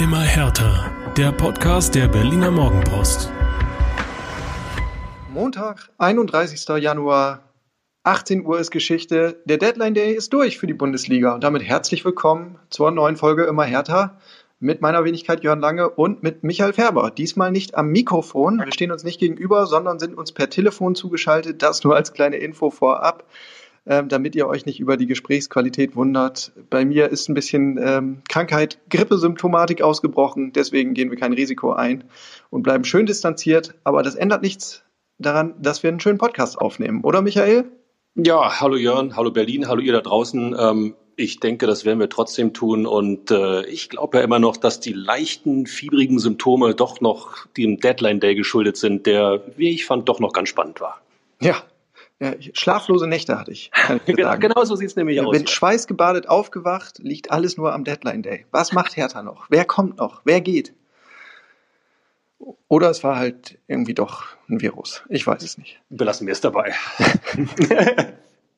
Immer härter. Der Podcast der Berliner Morgenpost. Montag, 31. Januar, 18 Uhr ist Geschichte. Der Deadline Day ist durch für die Bundesliga. Und damit herzlich willkommen zur neuen Folge Immer härter mit meiner Wenigkeit Jörn Lange und mit Michael Färber. Diesmal nicht am Mikrofon. Wir stehen uns nicht gegenüber, sondern sind uns per Telefon zugeschaltet. Das nur als kleine Info vorab ähm, damit ihr euch nicht über die Gesprächsqualität wundert. Bei mir ist ein bisschen ähm, Krankheit, Grippesymptomatik ausgebrochen, deswegen gehen wir kein Risiko ein und bleiben schön distanziert. Aber das ändert nichts daran, dass wir einen schönen Podcast aufnehmen, oder Michael? Ja, hallo Jörn, hallo Berlin, hallo ihr da draußen. Ähm, ich denke, das werden wir trotzdem tun und äh, ich glaube ja immer noch, dass die leichten, fiebrigen Symptome doch noch dem Deadline Day geschuldet sind, der, wie ich fand, doch noch ganz spannend war. Ja, ja, schlaflose Nächte hatte ich. ich genau, genau, so sieht es nämlich aus. Bin schweißgebadet aufgewacht, liegt alles nur am Deadline Day. Was macht Hertha noch? Wer kommt noch? Wer geht? Oder es war halt irgendwie doch ein Virus. Ich weiß es nicht. Belassen wir es dabei.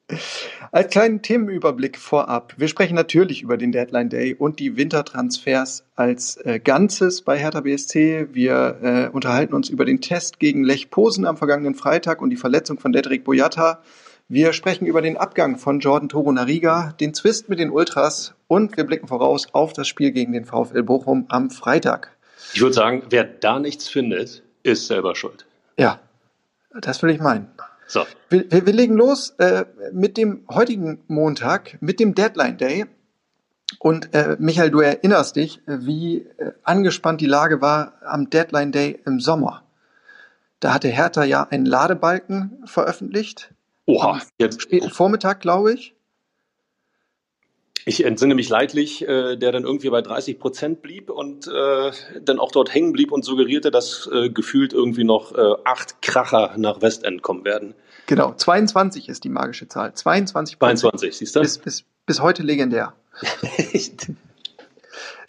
Als kleinen Themenüberblick vorab. Wir sprechen natürlich über den Deadline Day und die Wintertransfers als äh, Ganzes bei Hertha BSC. Wir äh, unterhalten uns über den Test gegen Lech Posen am vergangenen Freitag und die Verletzung von Dedrick Boyata. Wir sprechen über den Abgang von Jordan Toro Nariga, den Zwist mit den Ultras und wir blicken voraus auf das Spiel gegen den VfL Bochum am Freitag. Ich würde sagen, wer da nichts findet, ist selber schuld. Ja, das will ich meinen. So. Wir, wir, wir legen los äh, mit dem heutigen Montag, mit dem Deadline Day. Und äh, Michael, du erinnerst dich, äh, wie äh, angespannt die Lage war am Deadline Day im Sommer. Da hatte Hertha ja einen Ladebalken veröffentlicht. Oha, jetzt. Vormittag, glaube ich. Ich entsinne mich leidlich, äh, der dann irgendwie bei 30 Prozent blieb und äh, dann auch dort hängen blieb und suggerierte, dass äh, gefühlt irgendwie noch acht Kracher nach Westend kommen werden. Genau, 22 ist die magische Zahl. 22 22, siehst du? Bis, bis, bis heute legendär.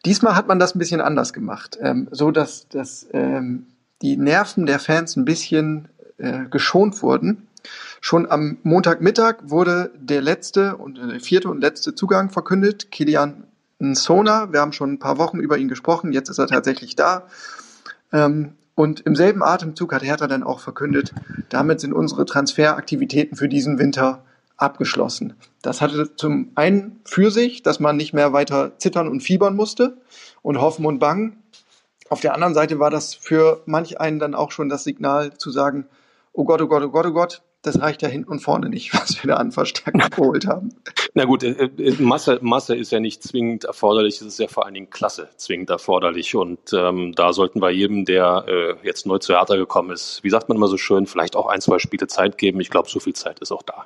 Diesmal hat man das ein bisschen anders gemacht, ähm, so dass, dass ähm, die Nerven der Fans ein bisschen äh, geschont wurden. Schon am Montagmittag wurde der letzte und der vierte und letzte Zugang verkündet. Kilian Nsona, wir haben schon ein paar Wochen über ihn gesprochen, jetzt ist er tatsächlich da. Ähm, und im selben Atemzug hat Hertha dann auch verkündet, damit sind unsere Transferaktivitäten für diesen Winter abgeschlossen. Das hatte zum einen für sich, dass man nicht mehr weiter zittern und fiebern musste und hoffen und bangen. Auf der anderen Seite war das für manch einen dann auch schon das Signal zu sagen, oh Gott, oh Gott, oh Gott, oh Gott, das reicht ja hinten und vorne nicht, was wir da an Verstärkung geholt haben. Na gut, äh, äh, Masse, Masse ist ja nicht zwingend erforderlich, es ist ja vor allen Dingen Klasse zwingend erforderlich. Und ähm, da sollten wir jedem, der äh, jetzt neu zu Hertha gekommen ist, wie sagt man immer so schön, vielleicht auch ein, zwei Spiele Zeit geben. Ich glaube, so viel Zeit ist auch da.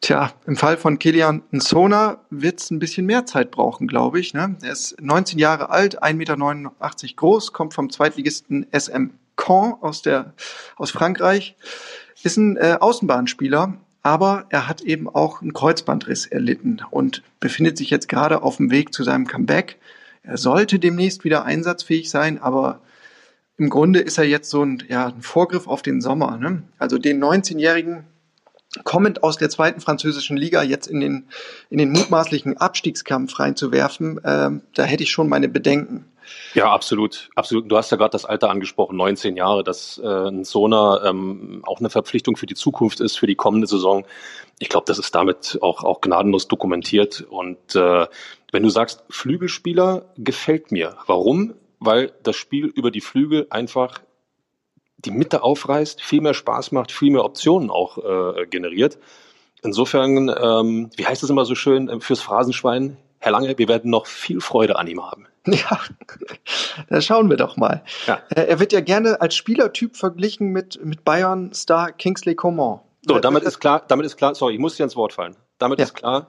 Tja, im Fall von Kilian Nsona wird es ein bisschen mehr Zeit brauchen, glaube ich. Ne? Er ist 19 Jahre alt, 1,89 Meter groß, kommt vom Zweitligisten SM Caen aus, der, aus Frankreich ist ein äh, Außenbahnspieler, aber er hat eben auch einen Kreuzbandriss erlitten und befindet sich jetzt gerade auf dem Weg zu seinem Comeback. Er sollte demnächst wieder einsatzfähig sein, aber im Grunde ist er jetzt so ein, ja, ein Vorgriff auf den Sommer. Ne? Also den 19-Jährigen kommend aus der zweiten französischen Liga jetzt in den, in den mutmaßlichen Abstiegskampf reinzuwerfen, äh, da hätte ich schon meine Bedenken. Ja, absolut, absolut. Du hast ja gerade das Alter angesprochen, 19 Jahre, dass äh, ein Sona ähm, auch eine Verpflichtung für die Zukunft ist, für die kommende Saison. Ich glaube, das ist damit auch, auch gnadenlos dokumentiert. Und äh, wenn du sagst, Flügelspieler gefällt mir. Warum? Weil das Spiel über die Flügel einfach die Mitte aufreißt, viel mehr Spaß macht, viel mehr Optionen auch äh, generiert. Insofern, ähm, wie heißt es immer so schön äh, fürs Phrasenschwein? Herr Lange, wir werden noch viel Freude an ihm haben. Ja, da schauen wir doch mal. Ja. Äh, er wird ja gerne als Spielertyp verglichen mit, mit Bayern-Star Kingsley Coman. So, damit ist klar, damit ist klar, sorry, ich muss dir ins Wort fallen. Damit ja. ist klar,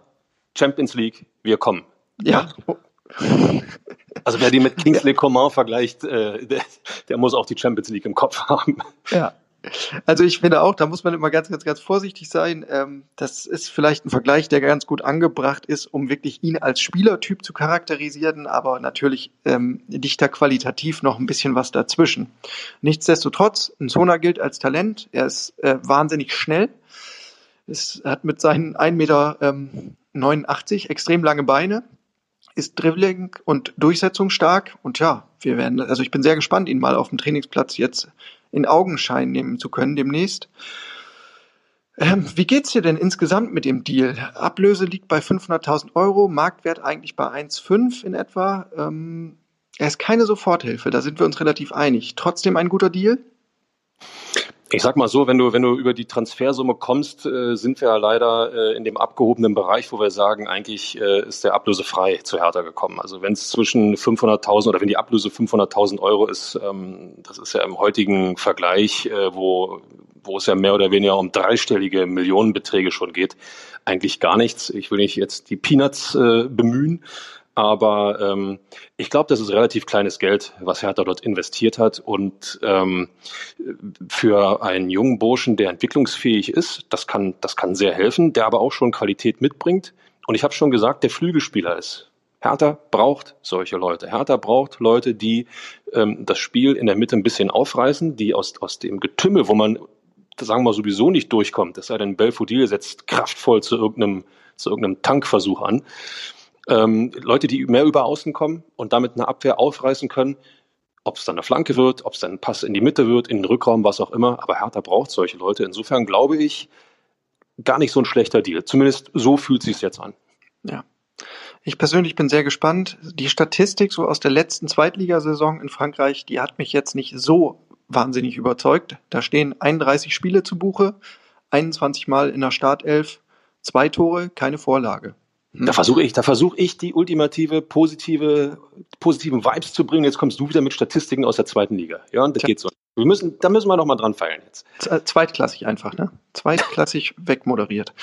Champions League, wir kommen. Ja. ja. Also wer die mit Kingsley Coman vergleicht, äh, der, der muss auch die Champions League im Kopf haben. Ja. Also ich finde auch, da muss man immer ganz, ganz, ganz vorsichtig sein. Ähm, das ist vielleicht ein Vergleich, der ganz gut angebracht ist, um wirklich ihn als Spielertyp zu charakterisieren, aber natürlich ähm, liegt qualitativ noch ein bisschen was dazwischen. Nichtsdestotrotz, Sona gilt als Talent. Er ist äh, wahnsinnig schnell. Es hat mit seinen 1,89 Meter ähm, extrem lange Beine. ist dribbling und durchsetzungsstark. Und ja, wir werden, also ich bin sehr gespannt, ihn mal auf dem Trainingsplatz jetzt in Augenschein nehmen zu können demnächst. Ähm, wie geht's dir denn insgesamt mit dem Deal? Ablöse liegt bei 500.000 Euro, Marktwert eigentlich bei 1,5 in etwa. Ähm, er ist keine Soforthilfe, da sind wir uns relativ einig. Trotzdem ein guter Deal? Ich sag mal so, wenn du, wenn du über die Transfersumme kommst, äh, sind wir ja leider äh, in dem abgehobenen Bereich, wo wir sagen, eigentlich äh, ist der Ablöse frei zu Hertha gekommen. Also wenn es zwischen 500.000 oder wenn die Ablöse 500.000 Euro ist, ähm, das ist ja im heutigen Vergleich, äh, wo, wo es ja mehr oder weniger um dreistellige Millionenbeträge schon geht, eigentlich gar nichts. Ich will nicht jetzt die Peanuts äh, bemühen, aber ähm, ich glaube, das ist relativ kleines Geld, was Hertha dort investiert hat. Und ähm, für einen jungen Burschen, der entwicklungsfähig ist, das kann, das kann sehr helfen, der aber auch schon Qualität mitbringt. Und ich habe schon gesagt, der Flügelspieler ist. Hertha braucht solche Leute. Hertha braucht Leute, die ähm, das Spiel in der Mitte ein bisschen aufreißen, die aus, aus dem Getümmel, wo man, sagen wir sowieso nicht durchkommt, das sei denn, Belfodil setzt kraftvoll zu irgendeinem, zu irgendeinem Tankversuch an ähm, Leute, die mehr über Außen kommen und damit eine Abwehr aufreißen können, ob es dann eine Flanke wird, ob es dann ein Pass in die Mitte wird, in den Rückraum, was auch immer. Aber Hertha braucht solche Leute. Insofern glaube ich, gar nicht so ein schlechter Deal. Zumindest so fühlt sich jetzt an. Ja. Ich persönlich bin sehr gespannt. Die Statistik so aus der letzten Zweitligasaison in Frankreich, die hat mich jetzt nicht so wahnsinnig überzeugt. Da stehen 31 Spiele zu Buche, 21 Mal in der Startelf, zwei Tore, keine Vorlage. Da versuche ich, da versuche ich die ultimative positive, positiven Vibes zu bringen. Jetzt kommst du wieder mit Statistiken aus der zweiten Liga. Ja, und das Tja. geht so. Wir müssen, da müssen wir noch mal dran feilen jetzt. Äh, zweitklassig einfach, ne? Zweitklassig wegmoderiert.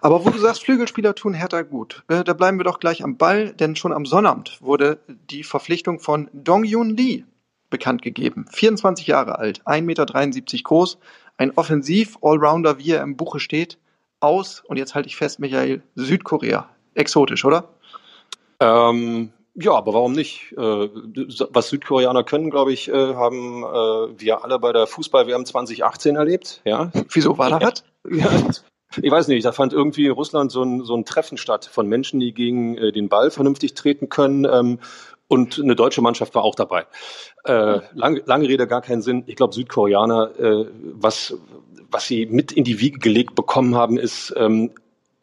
Aber wo du sagst, Flügelspieler tun Hertha gut, äh, da bleiben wir doch gleich am Ball, denn schon am Sonnabend wurde die Verpflichtung von Dong Yun Lee bekannt gegeben. 24 Jahre alt, 1,73 Meter groß, ein Offensiv-Allrounder, wie er im Buche steht, aus, und jetzt halte ich fest, Michael, Südkorea exotisch, oder? Ähm, ja, aber warum nicht? Äh, was Südkoreaner können, glaube ich, äh, haben äh, wir alle bei der Fußball-WM 2018 erlebt. Ja. Wieso war das? Ja, ich weiß nicht, da fand irgendwie in Russland so ein, so ein Treffen statt von Menschen, die gegen den Ball vernünftig treten können. Ähm, und eine deutsche Mannschaft war auch dabei. Äh, lang, lange Rede, gar keinen Sinn. Ich glaube, Südkoreaner, äh, was, was sie mit in die Wiege gelegt bekommen haben, ist ähm,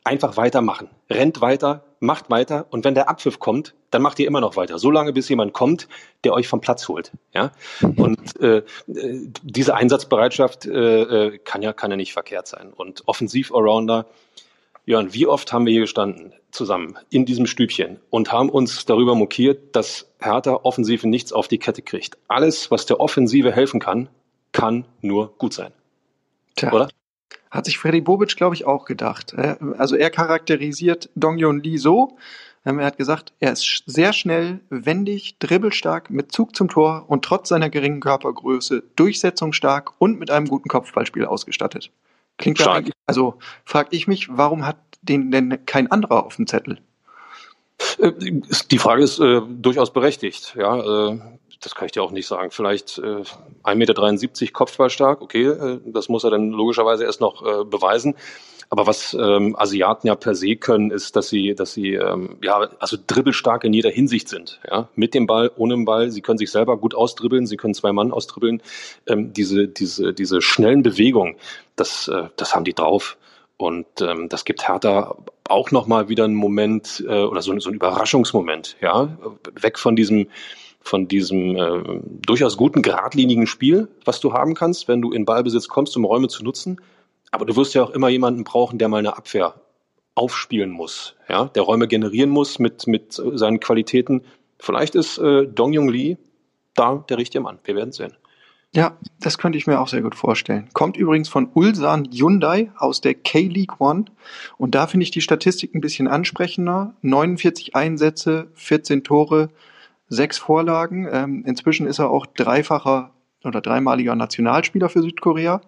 einfach weitermachen. Rennt weiter, macht weiter und wenn der Abpfiff kommt, dann macht ihr immer noch weiter. So lange, bis jemand kommt, der euch vom Platz holt. Ja? Und äh, diese Einsatzbereitschaft äh, äh kann ja kann ja nicht verkehrt sein. Und Offensiv-Allrounder, Jörn, wie oft haben wir hier gestanden zusammen in diesem Stübchen und haben uns darüber mokiert, dass Hertha Offensive nichts auf die Kette kriegt. Alles, was der Offensive helfen kann, kann nur gut sein. Tja. Oder? Hat sich Freddy Bobic, glaube ich, auch gedacht. Äh, also er charakterisiert Dong Yun Lee so. Ähm, er hat gesagt, er ist sehr schnell, wendig, dribbelstark, mit Zug zum Tor und trotz seiner geringen Körpergröße durchsetzungsstark und mit einem guten Kopfballspiel ausgestattet. Klingt eigentlich, also frage ich mich, warum hat den denn kein anderer auf dem Zettel? Äh, die Frage ist äh, durchaus berechtigt. Ja, äh, das kann ich dir auch nicht sagen. Vielleicht äh, 1,73 Meter Kopfball stark, okay, äh, das muss er dann logischerweise erst noch äh, beweisen. Aber was ähm, Asiaten ja per se können, ist, dass sie, dass sie ähm, ja also dribbelstark in jeder Hinsicht sind. Ja, mit dem Ball, ohne den Ball. Sie können sich selber gut ausdribbeln. Sie können zwei Mann ausdribbeln. Ähm, diese, diese, diese schnellen Bewegungen, das, äh, das haben die drauf. Und ähm, das gibt Hertha auch nochmal wieder einen Moment äh, oder so, so einen Überraschungsmoment, ja, weg von diesem von diesem äh, durchaus guten, geradlinigen Spiel, was du haben kannst, wenn du in Ballbesitz kommst, um Räume zu nutzen. Aber du wirst ja auch immer jemanden brauchen, der mal eine Abwehr aufspielen muss, ja, der Räume generieren muss mit, mit seinen Qualitäten. Vielleicht ist äh, Dong Jung Lee da der richtige Mann. Wir werden sehen. Ja, das könnte ich mir auch sehr gut vorstellen. Kommt übrigens von Ulsan Hyundai aus der K-League One. Und da finde ich die Statistik ein bisschen ansprechender. 49 Einsätze, 14 Tore, sechs Vorlagen. Ähm, inzwischen ist er auch dreifacher oder dreimaliger Nationalspieler für Südkorea.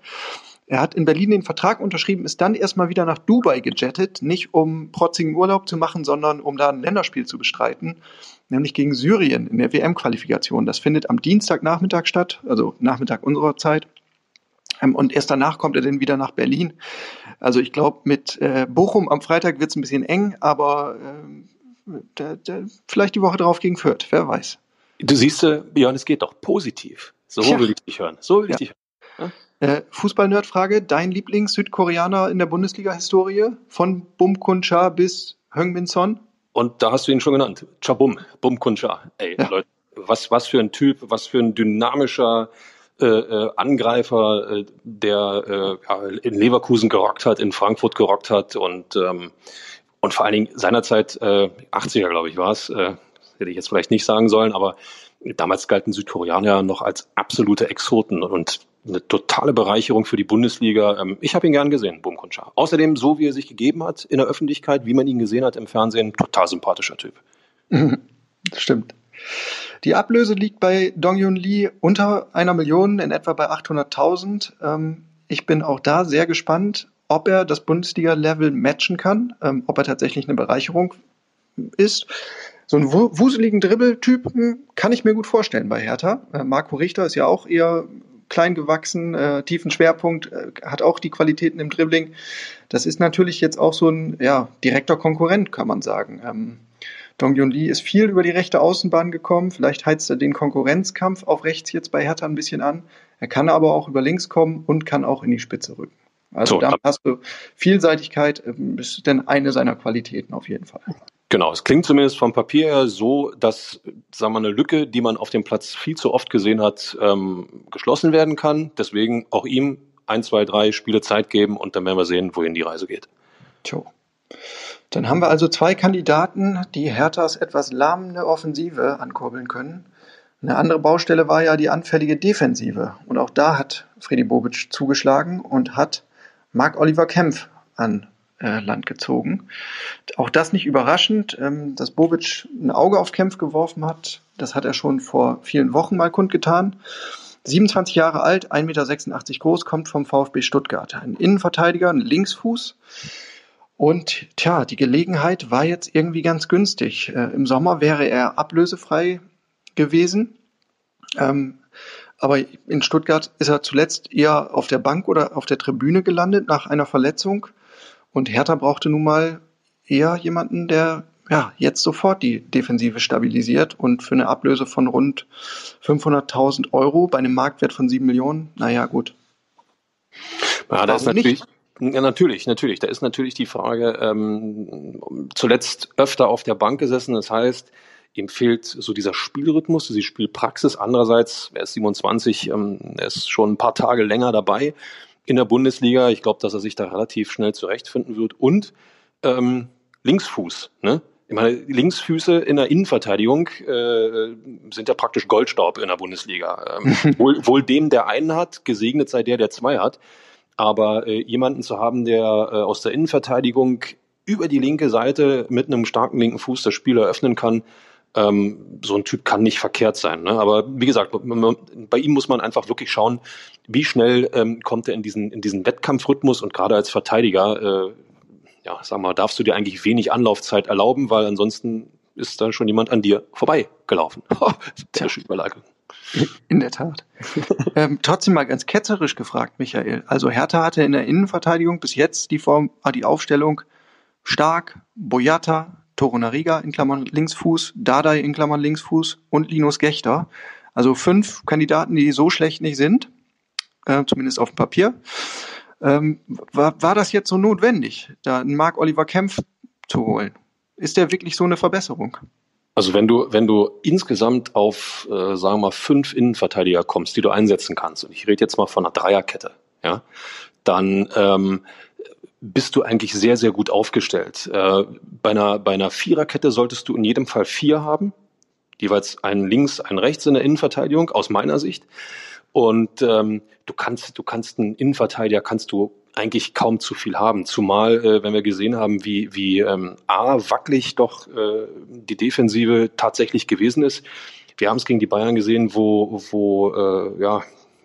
Er hat in Berlin den Vertrag unterschrieben, ist dann erstmal wieder nach Dubai gejettet, nicht um protzigen Urlaub zu machen, sondern um da ein Länderspiel zu bestreiten, nämlich gegen Syrien in der WM-Qualifikation. Das findet am Dienstagnachmittag statt, also Nachmittag unserer Zeit. Ähm, und erst danach kommt er dann wieder nach Berlin. Also ich glaube, mit äh, Bochum am Freitag wird es ein bisschen eng, aber äh, der, der, vielleicht die Woche drauf gegen Fürth, wer weiß. Du siehst, äh, Björn, es geht doch positiv. So ja. will ich dich hören. So will ich dich hören. Ja? Äh, Fußball-Nerd-Frage, dein Lieblings-Südkoreaner in der Bundesliga-Historie? Von Bum Kuncha bis Heung-Min Son? Und da hast du ihn schon genannt. Chabum, Bum Kuncha. Ey, ja. Leute, was, was für ein Typ, was für ein dynamischer äh, äh, Angreifer, äh, der äh, in Leverkusen gerockt hat, in Frankfurt gerockt hat und ähm, und vor allen Dingen seinerzeit, äh, 80er glaube ich war es, äh, hätte ich jetzt vielleicht nicht sagen sollen, aber damals galten Südkoreaner noch als absolute Exoten und eine totale Bereicherung für die Bundesliga. Ähm, ich habe ihn gern gesehen, Bum Kuncha. Außerdem, so wie er sich gegeben hat in der Öffentlichkeit, wie man ihn gesehen hat im Fernsehen, total sympathischer Typ. Stimmt. Die Ablöse liegt bei Dong-Yun Lee unter einer Million, in etwa bei 800.000. Ähm, ich bin auch da sehr gespannt, ob er das Bundesliga-Level matchen kann, ähm, ob er tatsächlich eine Bereicherung ist. So einen wuseligen Dribbeltyp hm, kann ich mir gut vorstellen bei Hertha. Äh, Marco Richter ist ja auch eher klein gewachsen, äh, tiefen Schwerpunkt, äh, hat auch die Qualitäten im Dribbling. Das ist natürlich jetzt auch so ein ja, direkter Konkurrent, kann man sagen. Ähm, Dong Yun Lee ist viel über die rechte Außenbahn gekommen. Vielleicht heizt er den Konkurrenzkampf auf rechts jetzt bei Hertha ein bisschen an. Er kann aber auch über links kommen und kann auch in die Spitze rücken. Also so, da hast du Vielseitigkeit, ähm, ist denn eine seiner Qualitäten auf jeden Fall. Genau, es klingt zumindest vom Papier her so, dass, sagen wir, eine Lücke, die man auf dem Platz viel zu oft gesehen hat, ähm, geschlossen werden kann. Deswegen auch ihm ein, zwei, drei Spiele Zeit geben und dann werden wir sehen, wohin die Reise geht. Tjo. Dann haben wir also zwei Kandidaten, die Herthas etwas lahmende Offensive ankurbeln können. Eine andere Baustelle war ja die anfällige Defensive. Und auch da hat Freddy Bobic zugeschlagen und hat Marc-Oliver Kempf an äh, Land gezogen. Auch das nicht überraschend, ähm, dass Bobic ein Auge auf Kempf geworfen hat. Das hat er schon vor vielen Wochen mal kundgetan. 27 Jahre alt, 1,86 Meter groß, kommt vom VfB Stuttgart. Ein Innenverteidiger, ein Linksfuß. Und tja, die Gelegenheit war jetzt irgendwie ganz günstig. Äh, Im Sommer wäre er ablösefrei gewesen. Ähm, aber in Stuttgart ist er zuletzt eher auf der Bank oder auf der Tribüne gelandet nach einer Verletzung. Und Hertha brauchte nun mal eher jemanden, der ja, jetzt sofort die Defensive stabilisiert und für eine Ablöse von rund 500.000 Euro bei einem Marktwert von 7 Millionen, naja, gut. Ja, das ist natürlich, nicht? Ja, natürlich, natürlich. Da ist natürlich die Frage, ähm, zuletzt öfter auf der Bank gesessen. Das heißt, ihm fehlt so dieser Spielrhythmus, diese Spielpraxis. Andererseits, er ist 27, ähm, er ist schon ein paar Tage länger dabei in der Bundesliga. Ich glaube, dass er sich da relativ schnell zurechtfinden wird. Und ähm, Linksfuß, ne? Ich meine, Linksfüße in der Innenverteidigung äh, sind ja praktisch Goldstaub in der Bundesliga. Ähm, wohl, wohl dem, der einen hat, gesegnet sei der, der zwei hat. Aber äh, jemanden zu haben, der äh, aus der Innenverteidigung über die linke Seite mit einem starken linken Fuß das Spiel eröffnen kann, ähm, so ein Typ kann nicht verkehrt sein. Ne? Aber wie gesagt, bei ihm muss man einfach wirklich schauen, wie schnell ähm, kommt er in diesen, in diesen Wettkampfrhythmus und gerade als Verteidiger, äh, ja, sag mal, darfst du dir eigentlich wenig Anlaufzeit erlauben, weil ansonsten ist da schon jemand an dir vorbeigelaufen. Sehr schön Überleitung. In der Tat. ähm, trotzdem mal ganz ketzerisch gefragt, Michael. Also Hertha hatte in der Innenverteidigung bis jetzt die Form, die Aufstellung Stark, Boyata, Torunariga in Klammern Linksfuß, Dardai in Klammern Linksfuß und Linus Gechter. Also fünf Kandidaten, die so schlecht nicht sind, äh, zumindest auf dem Papier. Ähm, war, war das jetzt so notwendig, da einen Marc Oliver Kempf zu holen? Ist der wirklich so eine Verbesserung? Also wenn du, wenn du insgesamt auf, äh, sagen wir mal, fünf Innenverteidiger kommst, die du einsetzen kannst, und ich rede jetzt mal von einer Dreierkette, ja, dann ähm, bist du eigentlich sehr, sehr gut aufgestellt. Äh, bei, einer, bei einer Viererkette solltest du in jedem Fall vier haben, jeweils einen links, einen rechts in der Innenverteidigung, aus meiner Sicht. Und ähm, du kannst, du kannst einen Innenverteidiger kannst du eigentlich kaum zu viel haben. Zumal, äh, wenn wir gesehen haben, wie, wie ähm, A, wackelig doch äh, die Defensive tatsächlich gewesen ist. Wir haben es gegen die Bayern gesehen, wo, wo äh, ja,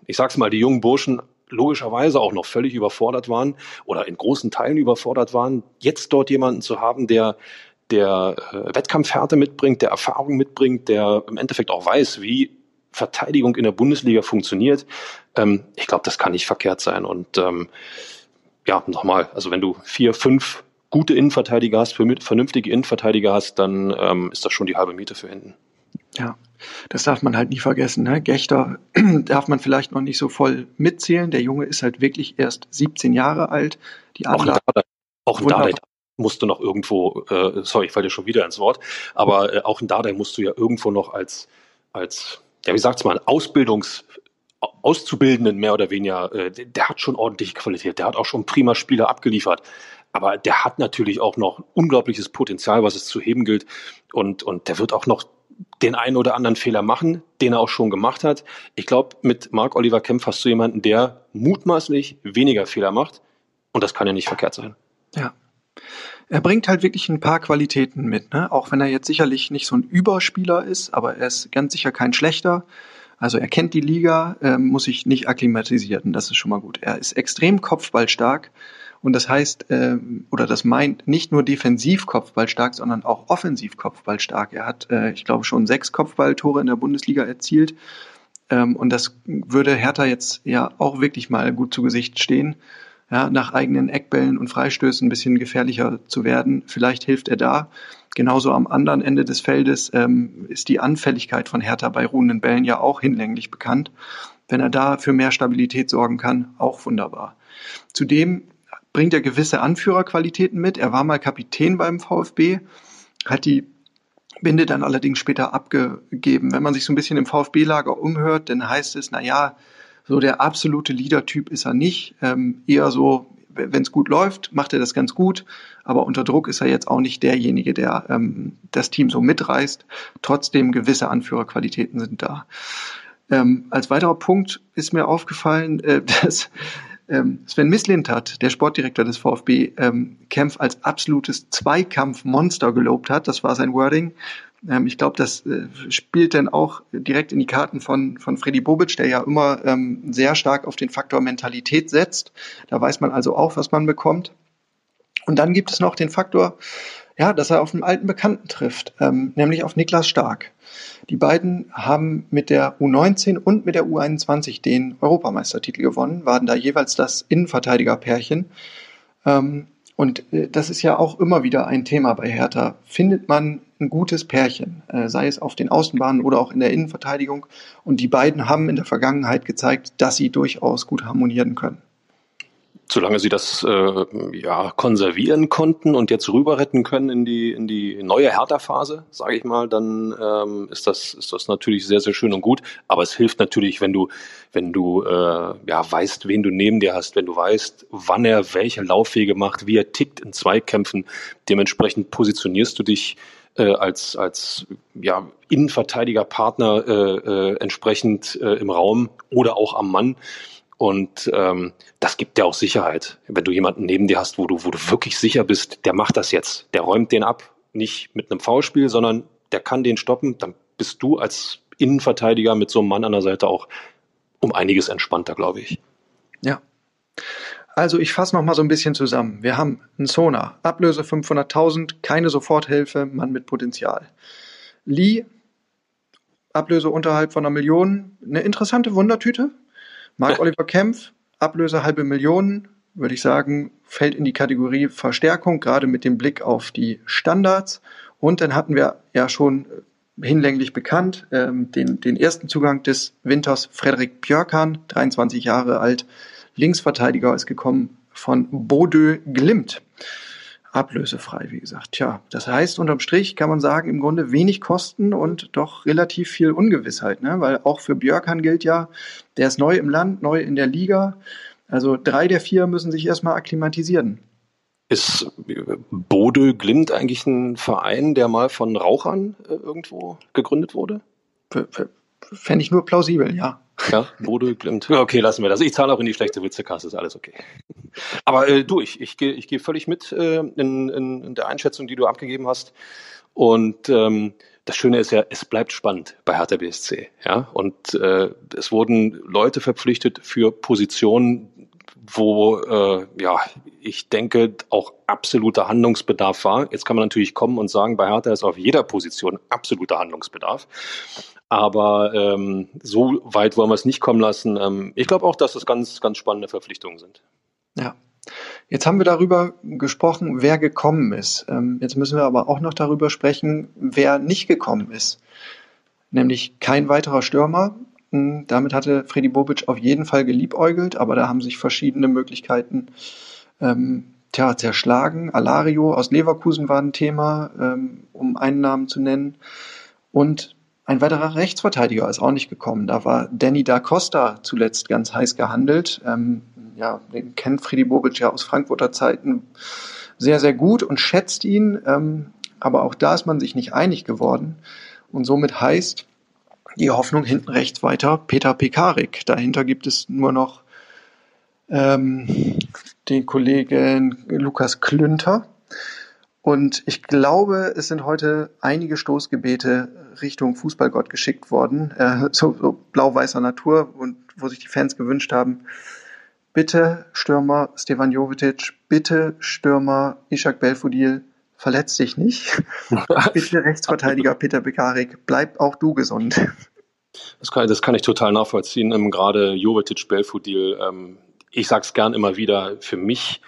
ich sag's mal, die jungen Burschen logischerweise auch noch völlig überfordert waren oder in großen Teilen überfordert waren. Jetzt dort jemanden zu haben, der der äh, Wettkampfhärte mitbringt, der Erfahrung mitbringt, der im Endeffekt auch weiß, wie Verteidigung in der Bundesliga funktioniert, ähm, ich glaube, das kann nicht verkehrt sein. Und ähm, ja, nochmal, also wenn du vier, fünf gute Innenverteidiger hast, vernünftige Innenverteidiger hast, dann ähm, ist das schon die halbe Miete für hinten. Ja, das darf man halt nie vergessen. Ne? Gechter darf man vielleicht noch nicht so voll mitzählen. Der Junge ist halt wirklich erst 17 Jahre alt. Die auch ein Dardai, auch ein Dardai musst du noch irgendwo, äh, sorry, ich falle dir schon wieder ins Wort, aber äh, auch ein Dardai musst du ja irgendwo noch als, als ja, wie sagt's mal, Ausbildungs, Auszubildenden mehr oder weniger, äh, der hat schon ordentliche Qualität, der hat auch schon prima Spieler abgeliefert. Aber der hat natürlich auch noch unglaubliches Potenzial, was es zu heben gilt. Und, und der wird auch noch den einen oder anderen Fehler machen, den er auch schon gemacht hat. Ich glaube, mit Marc Oliver Kempf hast du jemanden, der mutmaßlich weniger Fehler macht. Und das kann ja nicht verkehrt sein. Ja. Er bringt halt wirklich ein paar Qualitäten mit, ne? Auch wenn er jetzt sicherlich nicht so ein Überspieler ist, aber er ist ganz sicher kein schlechter. Also er kennt die Liga, äh, muss sich nicht akklimatisieren, das ist schon mal gut. Er ist extrem kopfballstark und das heißt, äh, oder das meint nicht nur defensiv Kopfballstark, sondern auch offensiv Kopfballstark. Er hat, äh, ich glaube, schon sechs Kopfballtore in der Bundesliga erzielt. Ähm, und das würde Hertha jetzt ja auch wirklich mal gut zu Gesicht stehen. Ja, nach eigenen Eckbällen und Freistößen ein bisschen gefährlicher zu werden. Vielleicht hilft er da. Genauso am anderen Ende des Feldes ähm, ist die Anfälligkeit von Hertha bei ruhenden Bällen ja auch hinlänglich bekannt. Wenn er da für mehr Stabilität sorgen kann, auch wunderbar. Zudem bringt er gewisse Anführerqualitäten mit. Er war mal Kapitän beim VfB, hat die Binde dann allerdings später abgegeben. Wenn man sich so ein bisschen im VfB-Lager umhört, dann heißt es, na ja, so der absolute Leader-Typ ist er nicht. Ähm, eher so, wenn es gut läuft, macht er das ganz gut. Aber unter Druck ist er jetzt auch nicht derjenige, der ähm, das Team so mitreißt. Trotzdem gewisse Anführerqualitäten sind da. Ähm, als weiterer Punkt ist mir aufgefallen, äh, dass ähm, Sven Mislintat, der Sportdirektor des VfB, ähm, Kempf als absolutes Zweikampfmonster gelobt hat. Das war sein Wording. Ähm, ich glaube, das äh, spielt dann auch direkt in die Karten von, von Freddy Bobic, der ja immer ähm, sehr stark auf den Faktor Mentalität setzt. Da weiß man also auch, was man bekommt. Und dann gibt es noch den Faktor, ja, dass er auf einen alten Bekannten trifft, ähm, nämlich auf Niklas Stark. Die beiden haben mit der U19 und mit der U21 den Europameistertitel gewonnen, waren da jeweils das Innenverteidigerpärchen. Ähm, und äh, das ist ja auch immer wieder ein Thema bei Hertha. Findet man ein gutes Pärchen, äh, sei es auf den Außenbahnen oder auch in der Innenverteidigung. Und die beiden haben in der Vergangenheit gezeigt, dass sie durchaus gut harmonieren können solange sie das äh, ja konservieren konnten und jetzt rüber retten können in die in die neue Hertha-Phase, sage ich mal, dann ähm, ist das ist das natürlich sehr sehr schön und gut. Aber es hilft natürlich, wenn du wenn du äh, ja weißt, wen du neben dir hast, wenn du weißt, wann er welche Laufwege macht, wie er tickt in Zweikämpfen. Dementsprechend positionierst du dich äh, als als ja Innenverteidiger-Partner äh, äh, entsprechend äh, im Raum oder auch am Mann. Und ähm, das gibt dir auch Sicherheit, wenn du jemanden neben dir hast, wo du, wo du wirklich sicher bist, der macht das jetzt, der räumt den ab, nicht mit einem Foulspiel, sondern der kann den stoppen, dann bist du als Innenverteidiger mit so einem Mann an der Seite auch um einiges entspannter, glaube ich. Ja. Also ich fasse noch mal so ein bisschen zusammen. Wir haben einen Sona, Ablöse 500.000, keine Soforthilfe, Mann mit Potenzial. Lee, Ablöse unterhalb von einer Million, eine interessante Wundertüte, Mark Oliver Kempf, Ablöse halbe Million, würde ich sagen, fällt in die Kategorie Verstärkung, gerade mit dem Blick auf die Standards. Und dann hatten wir ja schon hinlänglich bekannt, ähm, den, den ersten Zugang des Winters, Frederik Björkan, 23 Jahre alt, Linksverteidiger, ist gekommen von Bodø Glimt ablösefrei, wie gesagt. Tja, das heißt, unterm Strich kann man sagen, im Grunde wenig Kosten und doch relativ viel Ungewissheit, ne? weil auch für Björkan gilt ja, der ist neu im Land, neu in der Liga. Also drei der vier müssen sich erstmal akklimatisieren. Ist Bode Glimt eigentlich ein Verein, der mal von Rauchern äh, irgendwo gegründet wurde? Fände ich nur plausibel, ja. Ja, Bode Glimt. Okay, lassen wir das. Ich zahle auch in die schlechte Witzekasse, ist alles okay. Aber äh, du, ich, ich gehe ich geh völlig mit äh, in, in, in der Einschätzung, die du abgegeben hast. Und ähm, das Schöne ist ja, es bleibt spannend bei Hertha BSC. Ja? Und äh, es wurden Leute verpflichtet für Positionen, wo äh, ja, ich denke, auch absoluter Handlungsbedarf war. Jetzt kann man natürlich kommen und sagen, bei Hertha ist auf jeder Position absoluter Handlungsbedarf. Aber ähm, so weit wollen wir es nicht kommen lassen. Ähm, ich glaube auch, dass das ganz, ganz spannende Verpflichtungen sind. Ja. Jetzt haben wir darüber gesprochen, wer gekommen ist. Ähm, jetzt müssen wir aber auch noch darüber sprechen, wer nicht gekommen ist. Nämlich kein weiterer Stürmer. Damit hatte Freddy Bobic auf jeden Fall geliebäugelt, aber da haben sich verschiedene Möglichkeiten ähm, tja, zerschlagen. Alario aus Leverkusen war ein Thema, ähm, um einen Namen zu nennen. Und ein weiterer Rechtsverteidiger ist auch nicht gekommen. Da war Danny da Costa zuletzt ganz heiß gehandelt. Ähm, ja, den kennt Freddy Bobic ja aus Frankfurter Zeiten sehr, sehr gut und schätzt ihn. Ähm, aber auch da ist man sich nicht einig geworden. Und somit heißt die Hoffnung hinten rechts weiter Peter Pekarik. Dahinter gibt es nur noch ähm, den Kollegen Lukas Klünter. Und ich glaube, es sind heute einige Stoßgebete Richtung Fußballgott geschickt worden, äh, so, so blau-weißer Natur und wo sich die Fans gewünscht haben, bitte Stürmer Stefan Jovetic, bitte Stürmer Ishak Belfodil, verletz dich nicht. bitte Rechtsverteidiger Peter Bekarik, bleib auch du gesund. Das kann, das kann ich total nachvollziehen. Ähm, gerade Jovetic, Belfodil, ähm, ich sag's gern immer wieder, für mich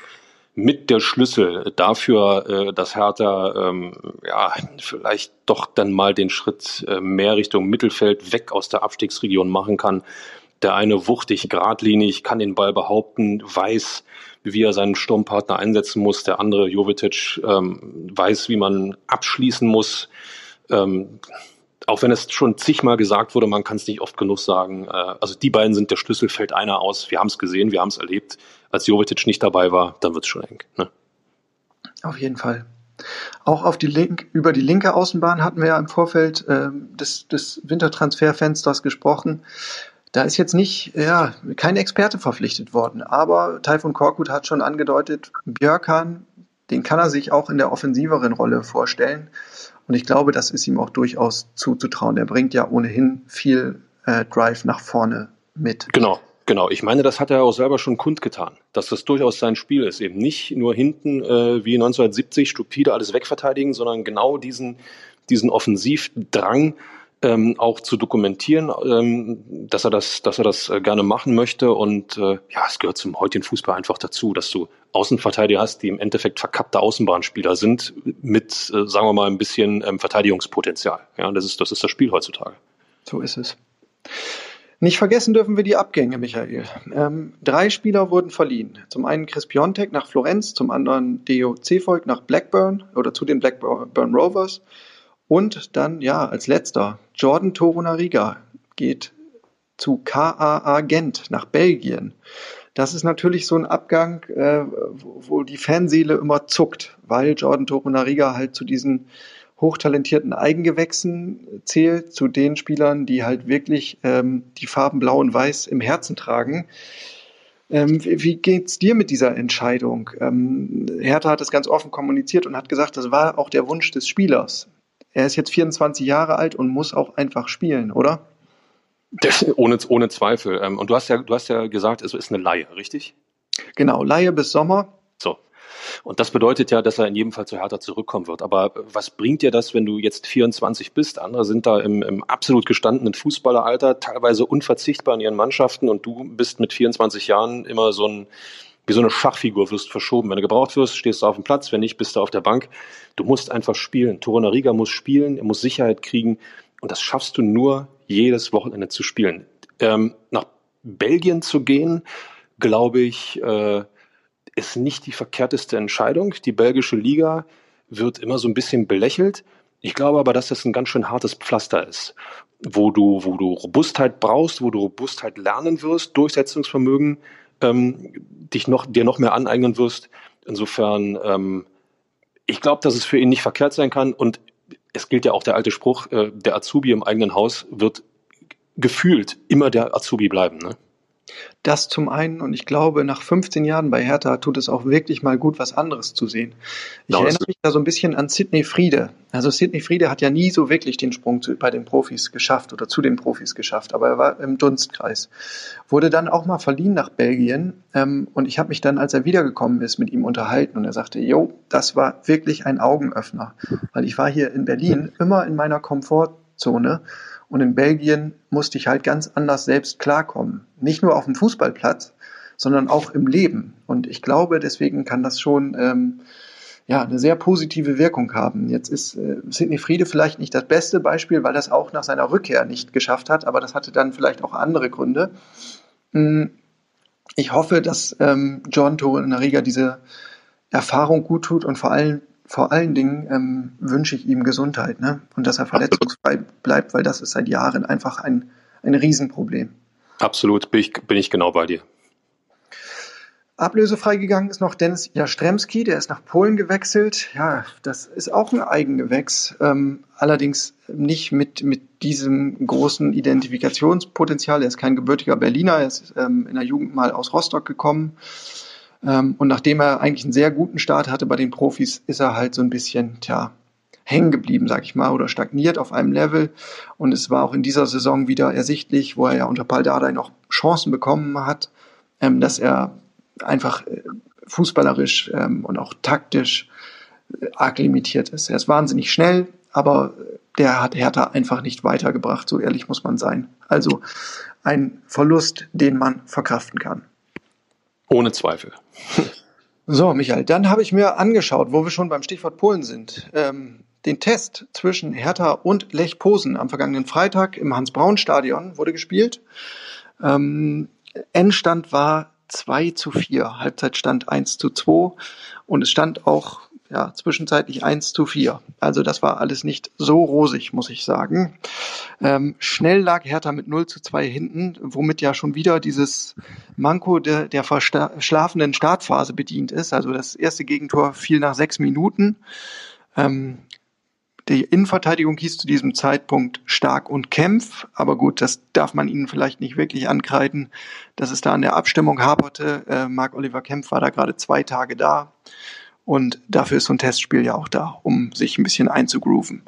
mit der Schlüssel dafür, äh, dass Hertha ähm, ja vielleicht doch dann mal den Schritt äh, mehr Richtung Mittelfeld weg aus der Abstiegsregion machen kann. Der eine wuchtig, geradlinig, kann den Ball behaupten, weiß, wie er seinen Sturmpartner einsetzen muss. Der andere, Jovetic, ähm, weiß, wie man abschließen muss. Ähm, auch wenn es schon zigmal gesagt wurde, man kann es nicht oft genug sagen. Äh, also die beiden sind der Schlüssel, fällt einer aus. Wir haben es gesehen, wir haben es erlebt. Als Jovetic nicht dabei war, dann wird es schon eng. Ne? Auf jeden Fall. Auch auf die Link, über die linke Außenbahn hatten wir ja im Vorfeld äh, des, des Wintertransferfensters gesprochen. Da ist jetzt nicht, ja, kein Experte verpflichtet worden, aber Taifun Korkut hat schon angedeutet, Björkan, den kann er sich auch in der offensiveren Rolle vorstellen. Und ich glaube, das ist ihm auch durchaus zuzutrauen. Er bringt ja ohnehin viel äh, Drive nach vorne mit. Genau, genau. Ich meine, das hat er auch selber schon kundgetan, dass das durchaus sein Spiel ist. Eben nicht nur hinten äh, wie 1970 stupide alles wegverteidigen, sondern genau diesen, diesen Offensivdrang ähm, auch zu dokumentieren, ähm, dass er das, dass er das äh, gerne machen möchte. Und äh, ja, es gehört zum heutigen Fußball einfach dazu, dass du Außenverteidiger hast, die im Endeffekt verkappte Außenbahnspieler sind, mit, äh, sagen wir mal, ein bisschen ähm, Verteidigungspotenzial. Ja, das ist, das ist das Spiel heutzutage. So ist es. Nicht vergessen dürfen wir die Abgänge, Michael. Ähm, drei Spieler wurden verliehen. Zum einen Chris Piontek nach Florenz, zum anderen Deo Cefolk nach Blackburn oder zu den Blackburn Rovers und dann, ja, als letzter, Jordan Torunariga geht zu KAA Gent nach Belgien. Das ist natürlich so ein Abgang, äh, wo die Fanseele immer zuckt, weil Jordan Torunariga halt zu diesen hochtalentierten Eigengewächsen zählt, zu den Spielern, die halt wirklich ähm, die Farben Blau und Weiß im Herzen tragen. Ähm, wie, wie geht's dir mit dieser Entscheidung? Ähm, Hertha hat es ganz offen kommuniziert und hat gesagt, das war auch der Wunsch des Spielers er ist jetzt 24 Jahre alt und muss auch einfach spielen, oder? Das, ohne, ohne Zweifel. Ähm, und du hast ja, du hast ja gesagt, es ist eine Laie, richtig? Genau, Laie bis Sommer. So. Und das bedeutet ja, dass er in jedem Fall zu Hertha zurückkommen wird. Aber was bringt dir das, wenn du jetzt 24 bist? Andere sind da im, im absolut gestandenen Fußballeralter, teilweise unverzichtbar in ihren Mannschaften und du bist mit 24 Jahren immer so ein, wie so eine Schachfigur wirst verschoben. Wenn du gebraucht wirst, stehst du auf dem Platz, wenn nicht, bist du auf der Bank. Du musst einfach spielen. Torunariga muss spielen, er muss Sicherheit kriegen und das schaffst du nur jedes Wochenende zu spielen. Ähm, nach Belgien zu gehen, glaube ich, äh, ist nicht die verkehrteste Entscheidung. Die belgische Liga wird immer so ein bisschen belächelt. Ich glaube aber, dass das ein ganz schön hartes Pflaster ist, wo du, wo du Robustheit brauchst, wo du Robustheit lernen wirst, Durchsetzungsvermögen, ähm, dich noch, dir noch mehr aneignen wirst. Insofern, ähm, ich glaube, dass es für ihn nicht verkehrt sein kann. Und es gilt ja auch der alte Spruch, äh, der Azubi im eigenen Haus wird gefühlt immer der Azubi bleiben. Ne? Das zum einen und ich glaube, nach 15 Jahren bei Hertha tut es auch wirklich mal gut, was anderes zu sehen. Ich genau, erinnere mich da so ein bisschen an Sidney Friede. Also Sidney Friede hat ja nie so wirklich den Sprung zu, bei den Profis geschafft oder zu den Profis geschafft, aber er war im Dunstkreis. Wurde dann auch mal verliehen nach Belgien ähm, und ich habe mich dann, als er wiedergekommen ist, mit ihm unterhalten und er sagte, jo, das war wirklich ein Augenöffner, weil ich war hier in Berlin immer in meiner Komfortzone und in Belgien musste ich halt ganz anders selbst klarkommen. Nicht nur auf dem Fußballplatz, sondern auch im Leben. Und ich glaube, deswegen kann das schon ähm, ja, eine sehr positive Wirkung haben. Jetzt ist äh, Sidney Friede vielleicht nicht das beste Beispiel, weil das auch nach seiner Rückkehr nicht geschafft hat, aber das hatte dann vielleicht auch andere Gründe. Hm, ich hoffe, dass ähm, John Torunariga diese Erfahrung gut tut und vor allem vor allen Dingen ähm, wünsche ich ihm Gesundheit ne? und dass er verletzungsfrei bleibt, weil das ist seit Jahren einfach ein, ein Riesenproblem. Absolut, bin ich, bin ich genau bei dir. Ablösefrei gegangen ist noch Dennis Jastremski, der ist nach Polen gewechselt. Ja, das ist auch ein Eigengewächs, ähm, allerdings nicht mit, mit diesem großen Identifikationspotenzial. Er ist kein gebürtiger Berliner, er ist ähm, in der Jugend mal aus Rostock gekommen. Ähm, und nachdem er eigentlich einen sehr guten Start hatte bei den Profis, ist er halt so ein bisschen, tja, hängen geblieben, sag ich mal, oder stagniert auf einem Level. Und es war auch in dieser Saison wieder ersichtlich, wo er ja unter Paul Dardai noch Chancen bekommen hat, ähm, dass er einfach äh, fußballerisch ähm, und auch taktisch äh, arg limitiert ist. Er ist wahnsinnig schnell, aber der hat Hertha einfach nicht weitergebracht, so ehrlich muss man sein. Also ein Verlust, den man verkraften kann. Ohne Zweifel. So, Michael, dann habe ich mir angeschaut, wo wir schon beim Stichwort Polen sind, ähm, den Test zwischen Hertha und Lech Posen am vergangenen Freitag im Hans-Braun-Stadion wurde gespielt. Ähm, Endstand war 2 zu 4, Halbzeitstand 1 zu 2 und es stand auch ja, zwischenzeitlich 1 zu 4. Also das war alles nicht so rosig, muss ich sagen. Ähm, schnell lag Hertha mit 0 zu 2 hinten, womit ja schon wieder dieses Manko der, der verschlafenen Startphase bedient ist. Also das erste Gegentor fiel nach sechs Minuten. Ähm, die Innenverteidigung hieß zu diesem Zeitpunkt stark und kämpf, aber gut, das darf man ihnen vielleicht nicht wirklich ankreiden, dass es da an der Abstimmung haperte. Äh, Marc Oliver Kempf war da gerade zwei Tage da und dafür ist so ein Testspiel ja auch da, um sich ein bisschen einzugrooven.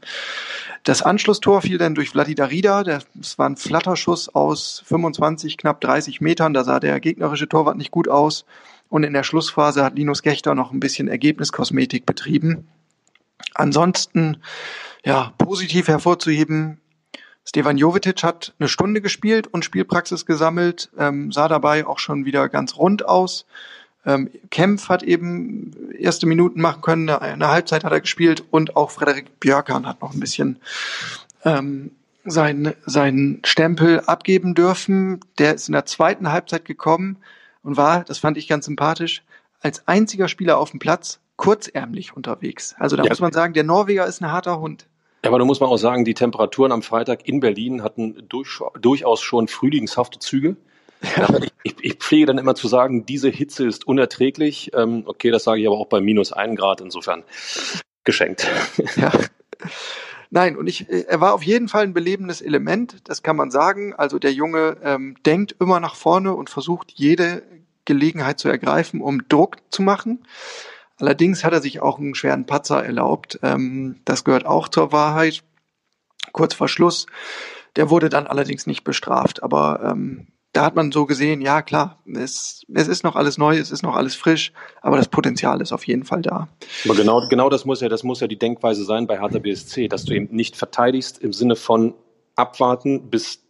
Das Anschlusstor fiel dann durch Vladi Darida. Das war ein Flatterschuss aus 25, knapp 30 Metern. Da sah der gegnerische Torwart nicht gut aus. Und in der Schlussphase hat Linus Gechter noch ein bisschen Ergebniskosmetik betrieben. Ansonsten, ja, positiv hervorzuheben, Stevan Jovetic hat eine Stunde gespielt und Spielpraxis gesammelt, ähm, sah dabei auch schon wieder ganz rund aus. Ähm, Kempf hat eben erste Minuten machen können, eine, eine Halbzeit hat er gespielt und auch Frederik Björkan hat noch ein bisschen ähm, seinen, seinen Stempel abgeben dürfen. Der ist in der zweiten Halbzeit gekommen und war, das fand ich ganz sympathisch, als einziger Spieler auf dem Platz kurzärmlich unterwegs. Also da ja. muss man sagen, der Norweger ist ein harter Hund. Ja, aber da muss man auch sagen, die Temperaturen am Freitag in Berlin hatten durch, durchaus schon frühlingshafte Züge. Ich, ich, pflege dann immer zu sagen, diese Hitze ist unerträglich. Ähm, okay, das sage ich aber auch bei minus ein Grad, insofern geschenkt. Ja. Nein, und ich, er war auf jeden Fall ein belebendes Element, das kann man sagen. Also der Junge ähm, denkt immer nach vorne und versucht jede Gelegenheit zu ergreifen, um Druck zu machen. Allerdings hat er sich auch einen schweren Patzer erlaubt. Ähm, das gehört auch zur Wahrheit. Kurz vor Schluss. Der wurde dann allerdings nicht bestraft. Aber ähm, da hat man so gesehen, ja klar, es, es ist noch alles neu, es ist noch alles frisch, aber das Potenzial ist auf jeden Fall da. Aber genau, genau das muss ja, das muss ja die Denkweise sein bei Hertha BSC, dass du eben nicht verteidigst im Sinne von abwarten, bis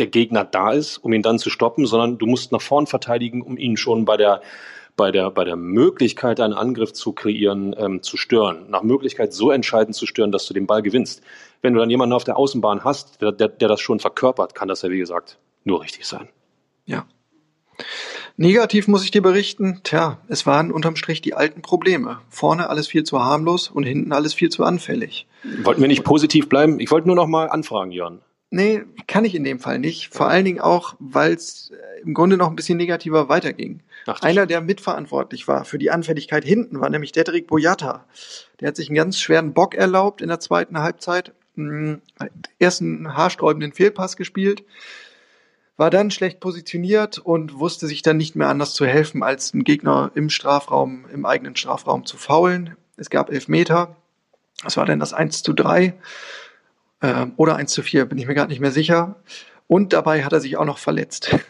der Gegner da ist, um ihn dann zu stoppen, sondern du musst nach vorn verteidigen, um ihn schon bei der bei der, bei der Möglichkeit, einen Angriff zu kreieren, ähm, zu stören. Nach Möglichkeit so entscheidend zu stören, dass du den Ball gewinnst. Wenn du dann jemanden auf der Außenbahn hast, der, der, der das schon verkörpert, kann das ja, wie gesagt, nur richtig sein. Ja. Negativ muss ich dir berichten, tja, es waren unterm Strich die alten Probleme. Vorne alles viel zu harmlos und hinten alles viel zu anfällig. Wollten wir nicht positiv bleiben? Ich wollte nur noch mal anfragen, Jörn. Nee, kann ich in dem Fall nicht. Vor allen Dingen auch, weil es äh, im Grunde noch ein bisschen negativer weiterging. Ach, Einer, der mitverantwortlich war für die Anfälligkeit hinten, war nämlich Dedrick Boyata. Der hat sich einen ganz schweren Bock erlaubt in der zweiten Halbzeit. Hm, erst einen haarsträubenden Fehlpass gespielt war dann schlecht positioniert und wusste sich dann nicht mehr anders zu helfen, als einen Gegner im Strafraum, im eigenen Strafraum zu faulen. Es gab elf Meter. Das war dann das 1 zu 3 äh, oder 1 zu 4, bin ich mir gar nicht mehr sicher. Und dabei hat er sich auch noch verletzt.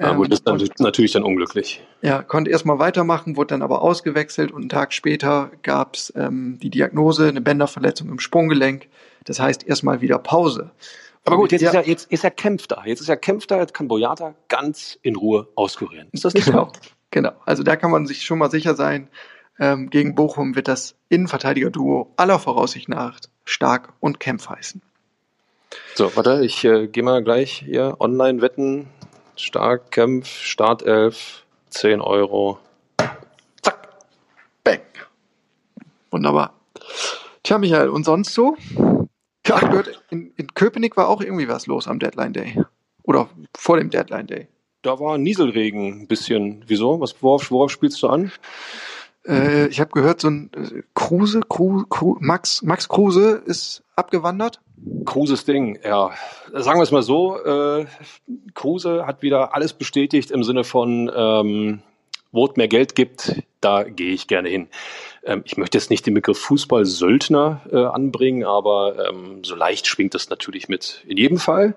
Ja, gut, das ist dann natürlich dann unglücklich. Ja, konnte erstmal weitermachen, wurde dann aber ausgewechselt und einen Tag später gab es ähm, die Diagnose, eine Bänderverletzung im Sprunggelenk. Das heißt erstmal wieder Pause. Aber gut, jetzt, ja. Ist ja, jetzt ist er Kempf da. Jetzt ist er Kempf da, jetzt kann Boyata ganz in Ruhe auskurieren. Ist das nicht genau. so? Genau. Also da kann man sich schon mal sicher sein, ähm, gegen Bochum wird das Innenverteidiger-Duo aller Voraussicht nach stark und Kempf heißen. So, warte, ich äh, gehe mal gleich hier online wetten. Stark, Kempf, Startelf, 10 Euro. Zack. Bang. Wunderbar. Tja, Michael, und sonst so? Ja, gehört, in, in Köpenick war auch irgendwie was los am Deadline Day. Oder vor dem Deadline Day. Da war Nieselregen ein bisschen. Wieso? Was, worauf, worauf spielst du an? Äh, ich habe gehört, so ein äh, Kruse, Kru, Kru, Max, Max Kruse ist abgewandert. Kruses Ding, ja. Sagen wir es mal so, äh, Kruse hat wieder alles bestätigt im Sinne von, ähm, wo es mehr Geld gibt, da gehe ich gerne hin. Ähm, ich möchte jetzt nicht den Begriff Fußball-Söldner äh, anbringen, aber ähm, so leicht schwingt das natürlich mit. In jedem Fall.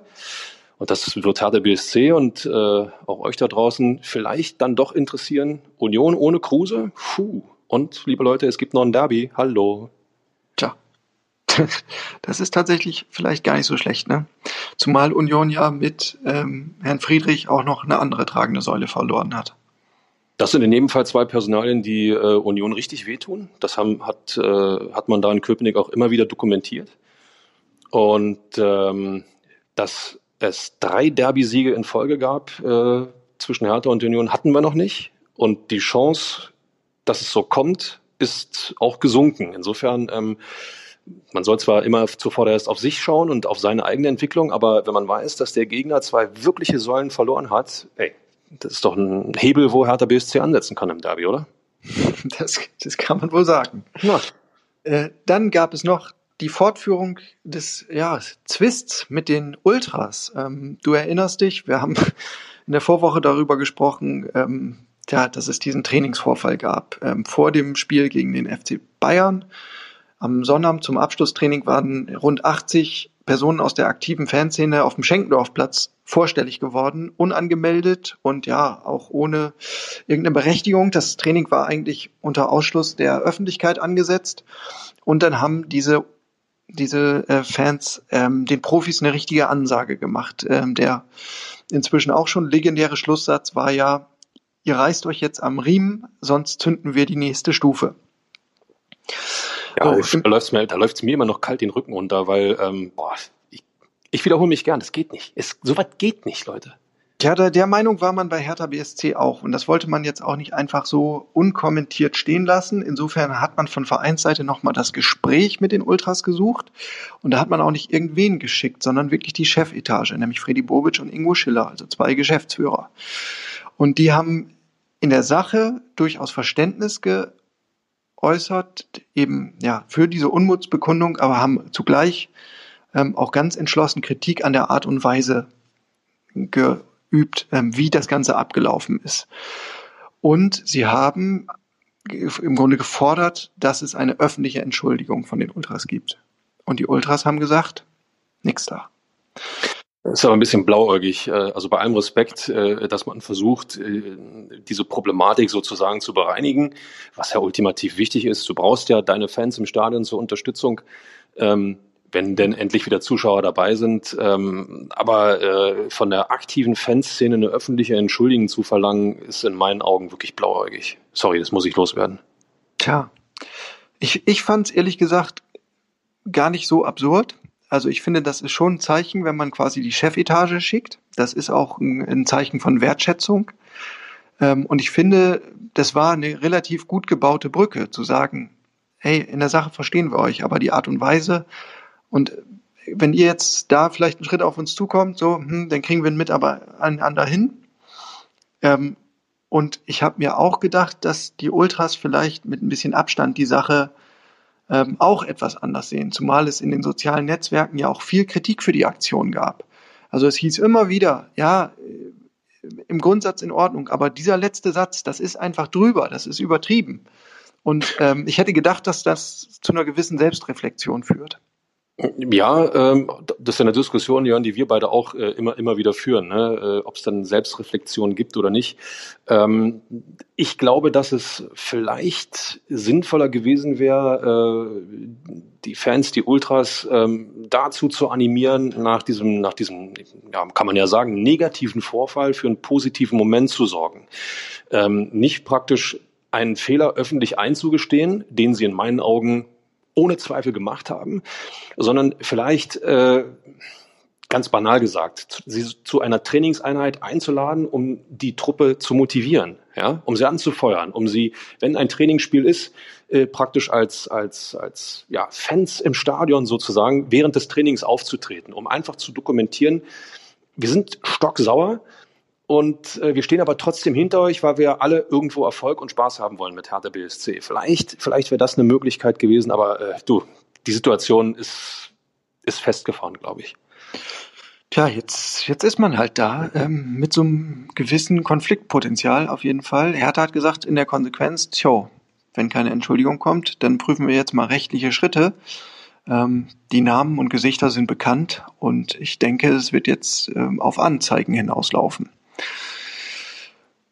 Und das wird Hertha BSC und äh, auch euch da draußen vielleicht dann doch interessieren. Union ohne Kruse? Puh. Und, liebe Leute, es gibt noch ein Derby. Hallo. Tja. Das ist tatsächlich vielleicht gar nicht so schlecht, ne? Zumal Union ja mit ähm, Herrn Friedrich auch noch eine andere tragende Säule verloren hat. Das sind in jedem Fall zwei Personalien, die äh, Union richtig wehtun. Das haben, hat, äh, hat man da in Köpenick auch immer wieder dokumentiert. Und ähm, dass es drei Derby-Siege in Folge gab äh, zwischen Hertha und Union, hatten wir noch nicht. Und die Chance, dass es so kommt, ist auch gesunken. Insofern, ähm, man soll zwar immer zuvor erst auf sich schauen und auf seine eigene Entwicklung, aber wenn man weiß, dass der Gegner zwei wirkliche Säulen verloren hat, ey, das ist doch ein Hebel, wo Hertha BSC ansetzen kann im Derby, oder? Das, das kann man wohl sagen. Ja. Äh, dann gab es noch die Fortführung des ja, Zwists mit den Ultras. Ähm, du erinnerst dich, wir haben in der Vorwoche darüber gesprochen, ähm, ja, dass es diesen Trainingsvorfall gab. Ähm, vor dem Spiel gegen den FC Bayern. Am Sonnabend zum Abschlusstraining waren rund 80 Personen aus der aktiven Fanszene auf dem Schenkendorfplatz vorstellig geworden, unangemeldet und ja, auch ohne irgendeine Berechtigung. Das Training war eigentlich unter Ausschluss der Öffentlichkeit angesetzt. Und dann haben diese, diese äh, Fans ähm, den Profis eine richtige Ansage gemacht. Ähm, der inzwischen auch schon legendäre Schlusssatz war ja, ihr reißt euch jetzt am Riemen, sonst zünden wir die nächste Stufe. Ja, oh, da läuft's mir, da läuft's mir immer noch kalt den Rücken runter, weil, ähm, boah, ich, ich wiederhole mich gern, das geht nicht. Es, so weit geht nicht, Leute. Ja, der, der Meinung war man bei Hertha BSC auch. Und das wollte man jetzt auch nicht einfach so unkommentiert stehen lassen. Insofern hat man von Vereinsseite nochmal das Gespräch mit den Ultras gesucht. Und da hat man auch nicht irgendwen geschickt, sondern wirklich die Chefetage, nämlich Freddy Bobic und Ingo Schiller, also zwei Geschäftsführer. Und die haben in der Sache durchaus Verständnis ge äußert, eben ja für diese Unmutsbekundung, aber haben zugleich ähm, auch ganz entschlossen Kritik an der Art und Weise geübt, ähm, wie das Ganze abgelaufen ist. Und sie haben im Grunde gefordert, dass es eine öffentliche Entschuldigung von den Ultras gibt. Und die Ultras haben gesagt, nix da. Das ist aber ein bisschen blauäugig. Äh, also bei allem Respekt, äh, dass man versucht, äh, diese Problematik sozusagen zu bereinigen, was ja ultimativ wichtig ist. Du brauchst ja deine Fans im Stadion zur Unterstützung, ähm, wenn denn endlich wieder Zuschauer dabei sind. Ähm, aber von der aktiven Fanszene eine öffentliche Entschuldigung zu verlangen, ist in meinen Augen wirklich blauäugig. Sorry, das muss ich loswerden. Tja, ich, ich fand es ehrlich gesagt gar nicht so absurd also ich finde, das ist schon ein Zeichen, wenn man quasi die Chefetage schickt. Das ist auch ein, ein Zeichen von Wertschätzung. Ähm, und ich finde, das war eine relativ gut gebaute Brücke, zu sagen, hey, in der Sache verstehen wir euch, aber die Art und Weise und wenn ihr jetzt da vielleicht einen Schritt auf uns zukommt, so, hm, dann kriegen wir einen Miteinander hin. Ähm, und ich habe mir auch gedacht, dass die Ultras vielleicht mit ein bisschen Abstand die Sache ähm, auch etwas anders sehen, zumal es in den sozialen Netzwerken ja auch viel Kritik für die Aktion gab. Also es hieß immer wieder, ja, äh, im Grundsatz in Ordnung, aber dieser letzte Satz, das ist einfach drüber, das ist übertrieben. Und ähm, ich hätte gedacht, dass das zu einer gewissen Selbstreflexion führt. Ja, ähm, das ist eine Diskussion, Jörn, die wir beide auch äh, immer, immer wieder führen, ne? äh, ob es dann Selbstreflexion gibt oder nicht. Ähm, ich glaube, dass es vielleicht sinnvoller gewesen wäre, äh, die Fans, die Ultras ähm, dazu zu animieren, nach diesem, nach diesem, ja, kann man ja sagen, negativen Vorfall für einen positiven Moment zu sorgen. Nicht praktisch einen Fehler öffentlich einzugestehen, den sie in meinen Augen ohne Zweifel gemacht haben, sondern vielleicht äh, ganz banal gesagt, sie zu einer Trainingseinheit einzuladen, um die Truppe zu motivieren, ja, um sie anzufeuern, um sie, wenn ein Trainingsspiel ist, äh, praktisch als als als ja Fans im Stadion sozusagen während des Trainings aufzutreten, um einfach zu dokumentieren, wir sind stocksauer, und äh, wir stehen aber trotzdem hinter euch, weil wir alle irgendwo Erfolg und Spaß haben wollen mit Hertha BSC. Vielleicht, vielleicht wäre das eine Möglichkeit gewesen, aber äh, du, die Situation ist, ist festgefahren, glaube ich. Tja, jetzt, jetzt ist man halt da ähm, mit so einem gewissen Konfliktpotenzial auf jeden Fall. Hertha hat gesagt in der Konsequenz, tjo, wenn keine Entschuldigung kommt, dann prüfen wir jetzt mal rechtliche Schritte. Ähm, die Namen und Gesichter sind bekannt und ich denke, es wird jetzt ähm, auf Anzeigen hinauslaufen.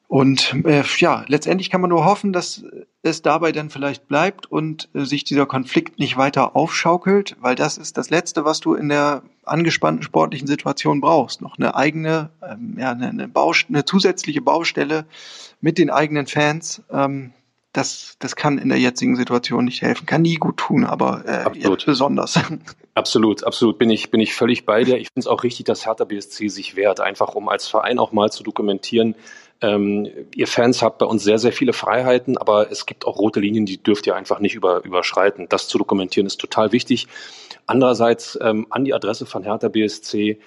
Und äh, ja, letztendlich kann man nur hoffen, dass es dabei dann vielleicht bleibt und äh, sich dieser Konflikt nicht weiter aufschaukelt, weil das ist das Letzte, was du in der angespannten sportlichen Situation brauchst. Noch eine eigene, ähm, ja, eine, eine, eine zusätzliche Baustelle mit den eigenen Fans. Ähm, das, das kann in der jetzigen Situation nicht helfen. Kann nie gut tun, aber äh, jetzt besonders. Absolut, absolut. Bin ich, bin ich völlig bei dir. Ich finde es auch richtig, dass Hertha BSC sich wehrt, einfach um als Verein auch mal zu dokumentieren, ähm, ihr Fans habt bei uns sehr, sehr viele Freiheiten, aber es gibt auch rote Linien, die dürft ihr einfach nicht über, überschreiten. Das zu dokumentieren ist total wichtig. Andererseits ähm, an die Adresse von Hertha BSC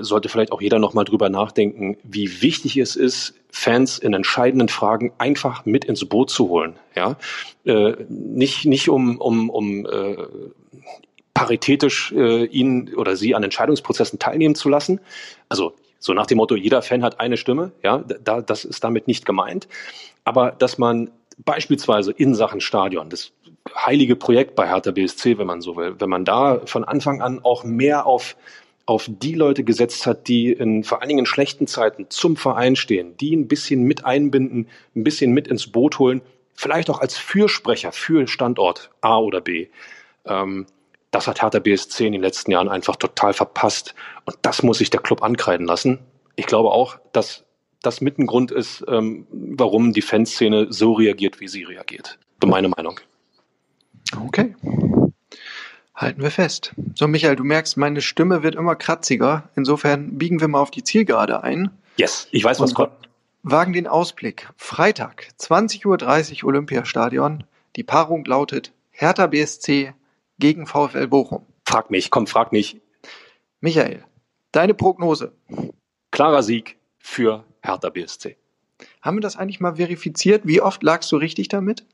sollte vielleicht auch jeder nochmal drüber nachdenken, wie wichtig es ist, Fans in entscheidenden Fragen einfach mit ins Boot zu holen. Ja, äh, nicht nicht um um um äh, paritätisch äh, ihn oder sie an Entscheidungsprozessen teilnehmen zu lassen. Also so nach dem Motto, jeder Fan hat eine Stimme, ja, da, das ist damit nicht gemeint. Aber dass man beispielsweise in Sachen Stadion, das heilige Projekt bei Hertha BSC, wenn man so will, wenn man da von Anfang an auch mehr auf auf die Leute gesetzt hat, die in vor allen Dingen in schlechten Zeiten zum Verein stehen, die ein bisschen mit einbinden, ein bisschen mit ins Boot holen, vielleicht auch als Fürsprecher für Standort A oder B. Ähm, das hat Hertha BSC in den letzten Jahren einfach total verpasst. Und das muss sich der Club ankreiden lassen. Ich glaube auch, dass das mit ein Grund ist, ähm, warum die Fanszene so reagiert, wie sie reagiert. So meine Meinung. Okay. Halten wir fest. So, Michael, du merkst, meine Stimme wird immer kratziger. Insofern biegen wir mal auf die Zielgerade ein. Yes, ich weiß, was kommt. Wagen den Ausblick. Freitag, 20.30 Uhr Olympiastadion. Die Paarung lautet Hertha BSC gegen VfL Bochum. Frag mich, komm, frag mich. Michael, deine Prognose. Klarer Sieg für Hertha BSC. Haben wir das eigentlich mal verifiziert? Wie oft lagst du richtig damit?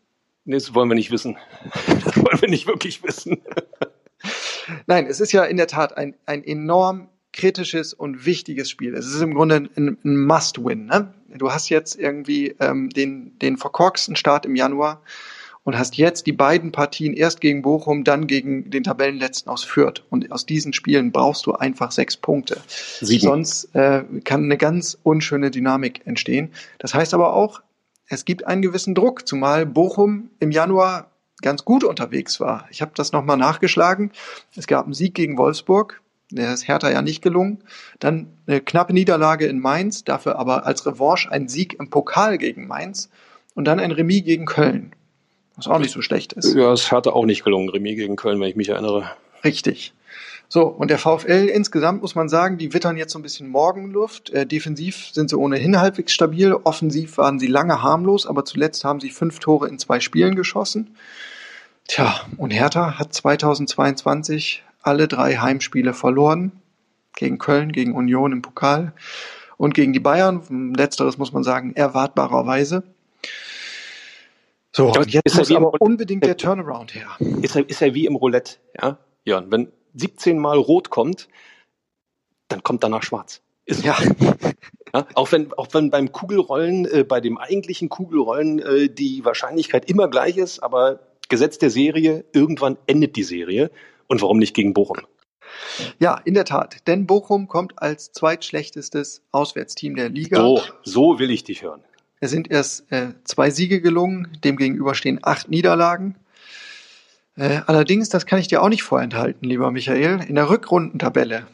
Nee, das wollen wir nicht wissen. Das wollen wir nicht wirklich wissen. Nein, es ist ja in der Tat ein, ein enorm kritisches und wichtiges Spiel. Es ist im Grunde ein, ein Must-Win. Ne? Du hast jetzt irgendwie ähm, den, den verkorksten Start im Januar und hast jetzt die beiden Partien erst gegen Bochum, dann gegen den Tabellenletzten aus Fürth. Und aus diesen Spielen brauchst du einfach sechs Punkte. Sieben. Sonst äh, kann eine ganz unschöne Dynamik entstehen. Das heißt aber auch, es gibt einen gewissen Druck, zumal Bochum im Januar ganz gut unterwegs war. Ich habe das nochmal nachgeschlagen. Es gab einen Sieg gegen Wolfsburg, der ist Hertha ja nicht gelungen. Dann eine knappe Niederlage in Mainz, dafür aber als Revanche ein Sieg im Pokal gegen Mainz und dann ein Remis gegen Köln was auch nicht so schlecht ist. Ja, es hatte auch nicht gelungen, Remis gegen Köln, wenn ich mich erinnere. Richtig. So, und der VfL insgesamt muss man sagen, die wittern jetzt so ein bisschen Morgenluft. Äh, defensiv sind sie ohnehin halbwegs stabil. Offensiv waren sie lange harmlos, aber zuletzt haben sie fünf Tore in zwei Spielen geschossen. Tja, und Hertha hat 2022 alle drei Heimspiele verloren. Gegen Köln, gegen Union im Pokal und gegen die Bayern. Letzteres muss man sagen, erwartbarerweise. So, jetzt ist muss aber unbedingt der Turnaround her. Ist er, ist er wie im Roulette, ja? Ja, wenn 17 Mal rot kommt, dann kommt danach schwarz. Ist ja. ja. Auch wenn, auch wenn beim Kugelrollen, äh, bei dem eigentlichen Kugelrollen äh, die Wahrscheinlichkeit immer gleich ist, aber Gesetz der Serie, irgendwann endet die Serie Und warum nicht gegen Bochum? Ja, in der Tat. Denn Bochum kommt als zweitschlechtestes Auswärtsteam der Liga. So, so will ich dich hören. Es sind erst äh, zwei Siege gelungen, demgegenüber stehen acht Niederlagen. Äh, allerdings, das kann ich dir auch nicht vorenthalten, lieber Michael, in der Rückrundentabelle,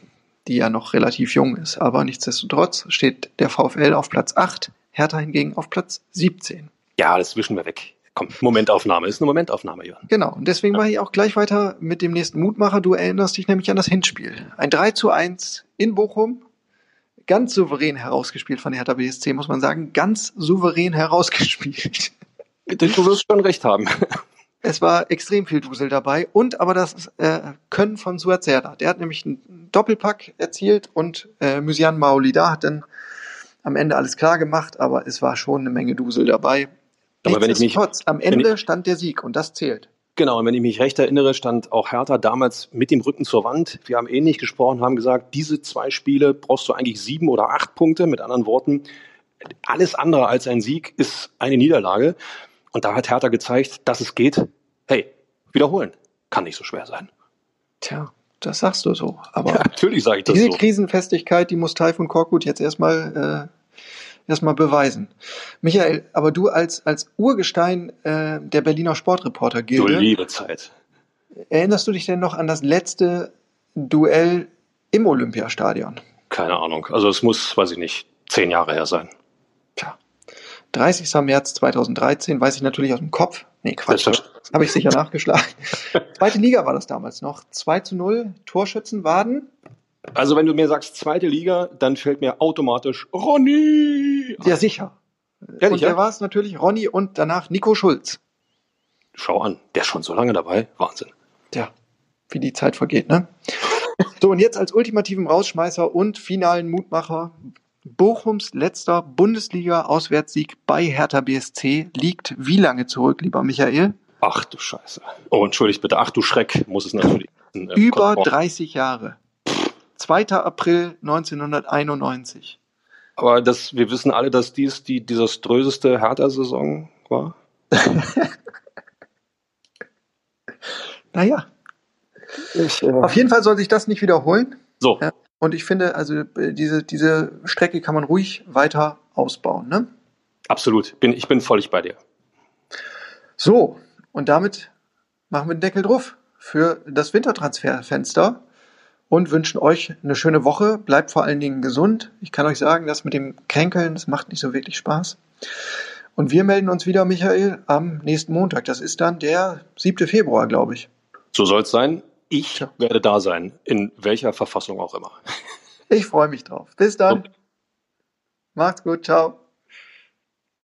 die ja noch relativ jung ist, aber nichtsdestotrotz steht der VfL auf Platz 8, Hertha hingegen auf Platz 17. Ja, das wischen wir weg. Komm, Momentaufnahme ist eine Momentaufnahme, Jörn. Genau, und deswegen mache ich auch gleich weiter mit dem nächsten Mutmacher. Du erinnerst dich nämlich an das Hinspiel. Ein 3 zu 1 in Bochum, ganz souverän herausgespielt von Hertha BSC, muss man sagen. Ganz souverän herausgespielt. Du wirst schon recht haben. Es war extrem viel Dusel dabei und aber das äh, Können von Suat Serdar. Der hat nämlich einen Doppelpack erzielt und äh, Musian Maolida hat dann am Ende alles klar gemacht, aber es war schon eine Menge Dusel dabei. Aber wenn ich mich, am Ende ich, stand der Sieg und das zählt. Genau, und wenn ich mich recht erinnere, stand auch Hertha damals mit dem Rücken zur Wand. Wir haben ähnlich gesprochen, haben gesagt, diese zwei Spiele brauchst du eigentlich sieben oder acht Punkte. Mit anderen Worten, alles andere als ein Sieg ist eine Niederlage. Und da hat Hertha gezeigt, dass es geht. Hey, wiederholen. Kann nicht so schwer sein. Tja, das sagst du so. Aber ja, natürlich sage ich das diese so. Krisenfestigkeit, die muss Taifun Korkut jetzt erstmal äh, erstmal beweisen. Michael, aber du als als Urgestein äh, der Berliner Sportreporter gilt. Du liebe Zeit. Erinnerst du dich denn noch an das letzte Duell im Olympiastadion? Keine Ahnung. Also es muss, weiß ich nicht, zehn Jahre her sein. 30. März 2013, weiß ich natürlich aus dem Kopf. Nee, Quatsch. Habe ich sicher nachgeschlagen. Zweite Liga war das damals noch. 2 zu 0, Torschützen Waden. Also wenn du mir sagst zweite Liga, dann fällt mir automatisch Ronny. Ja, sicher. Ehrlich, und der ja? war es natürlich Ronny und danach Nico Schulz. Schau an, der ist schon so lange dabei. Wahnsinn. Tja, wie die Zeit vergeht, ne? so, und jetzt als ultimativen Rausschmeißer und finalen Mutmacher Bochums letzter Bundesliga-Auswärtssieg bei Hertha BSC liegt wie lange zurück, lieber Michael? Ach du Scheiße. Oh, entschuldigt bitte. Ach du Schreck, muss es natürlich. Äh, Über 30 Jahre. 2. April 1991. Aber das, wir wissen alle, dass dies die desaströseste Hertha-Saison war. naja. Ich, äh Auf jeden Fall soll sich das nicht wiederholen. So. Ja. Und ich finde, also äh, diese, diese Strecke kann man ruhig weiter ausbauen. Ne? Absolut. Bin, ich bin völlig bei dir. So, und damit machen wir den Deckel drauf für das Wintertransferfenster und wünschen euch eine schöne Woche. Bleibt vor allen Dingen gesund. Ich kann euch sagen, das mit dem Kränkeln, das macht nicht so wirklich Spaß. Und wir melden uns wieder, Michael, am nächsten Montag. Das ist dann der 7. Februar, glaube ich. So soll es sein. Ich ja. werde da sein, in welcher Verfassung auch immer. Ich freue mich drauf. Bis dann. Und Macht's gut. Ciao.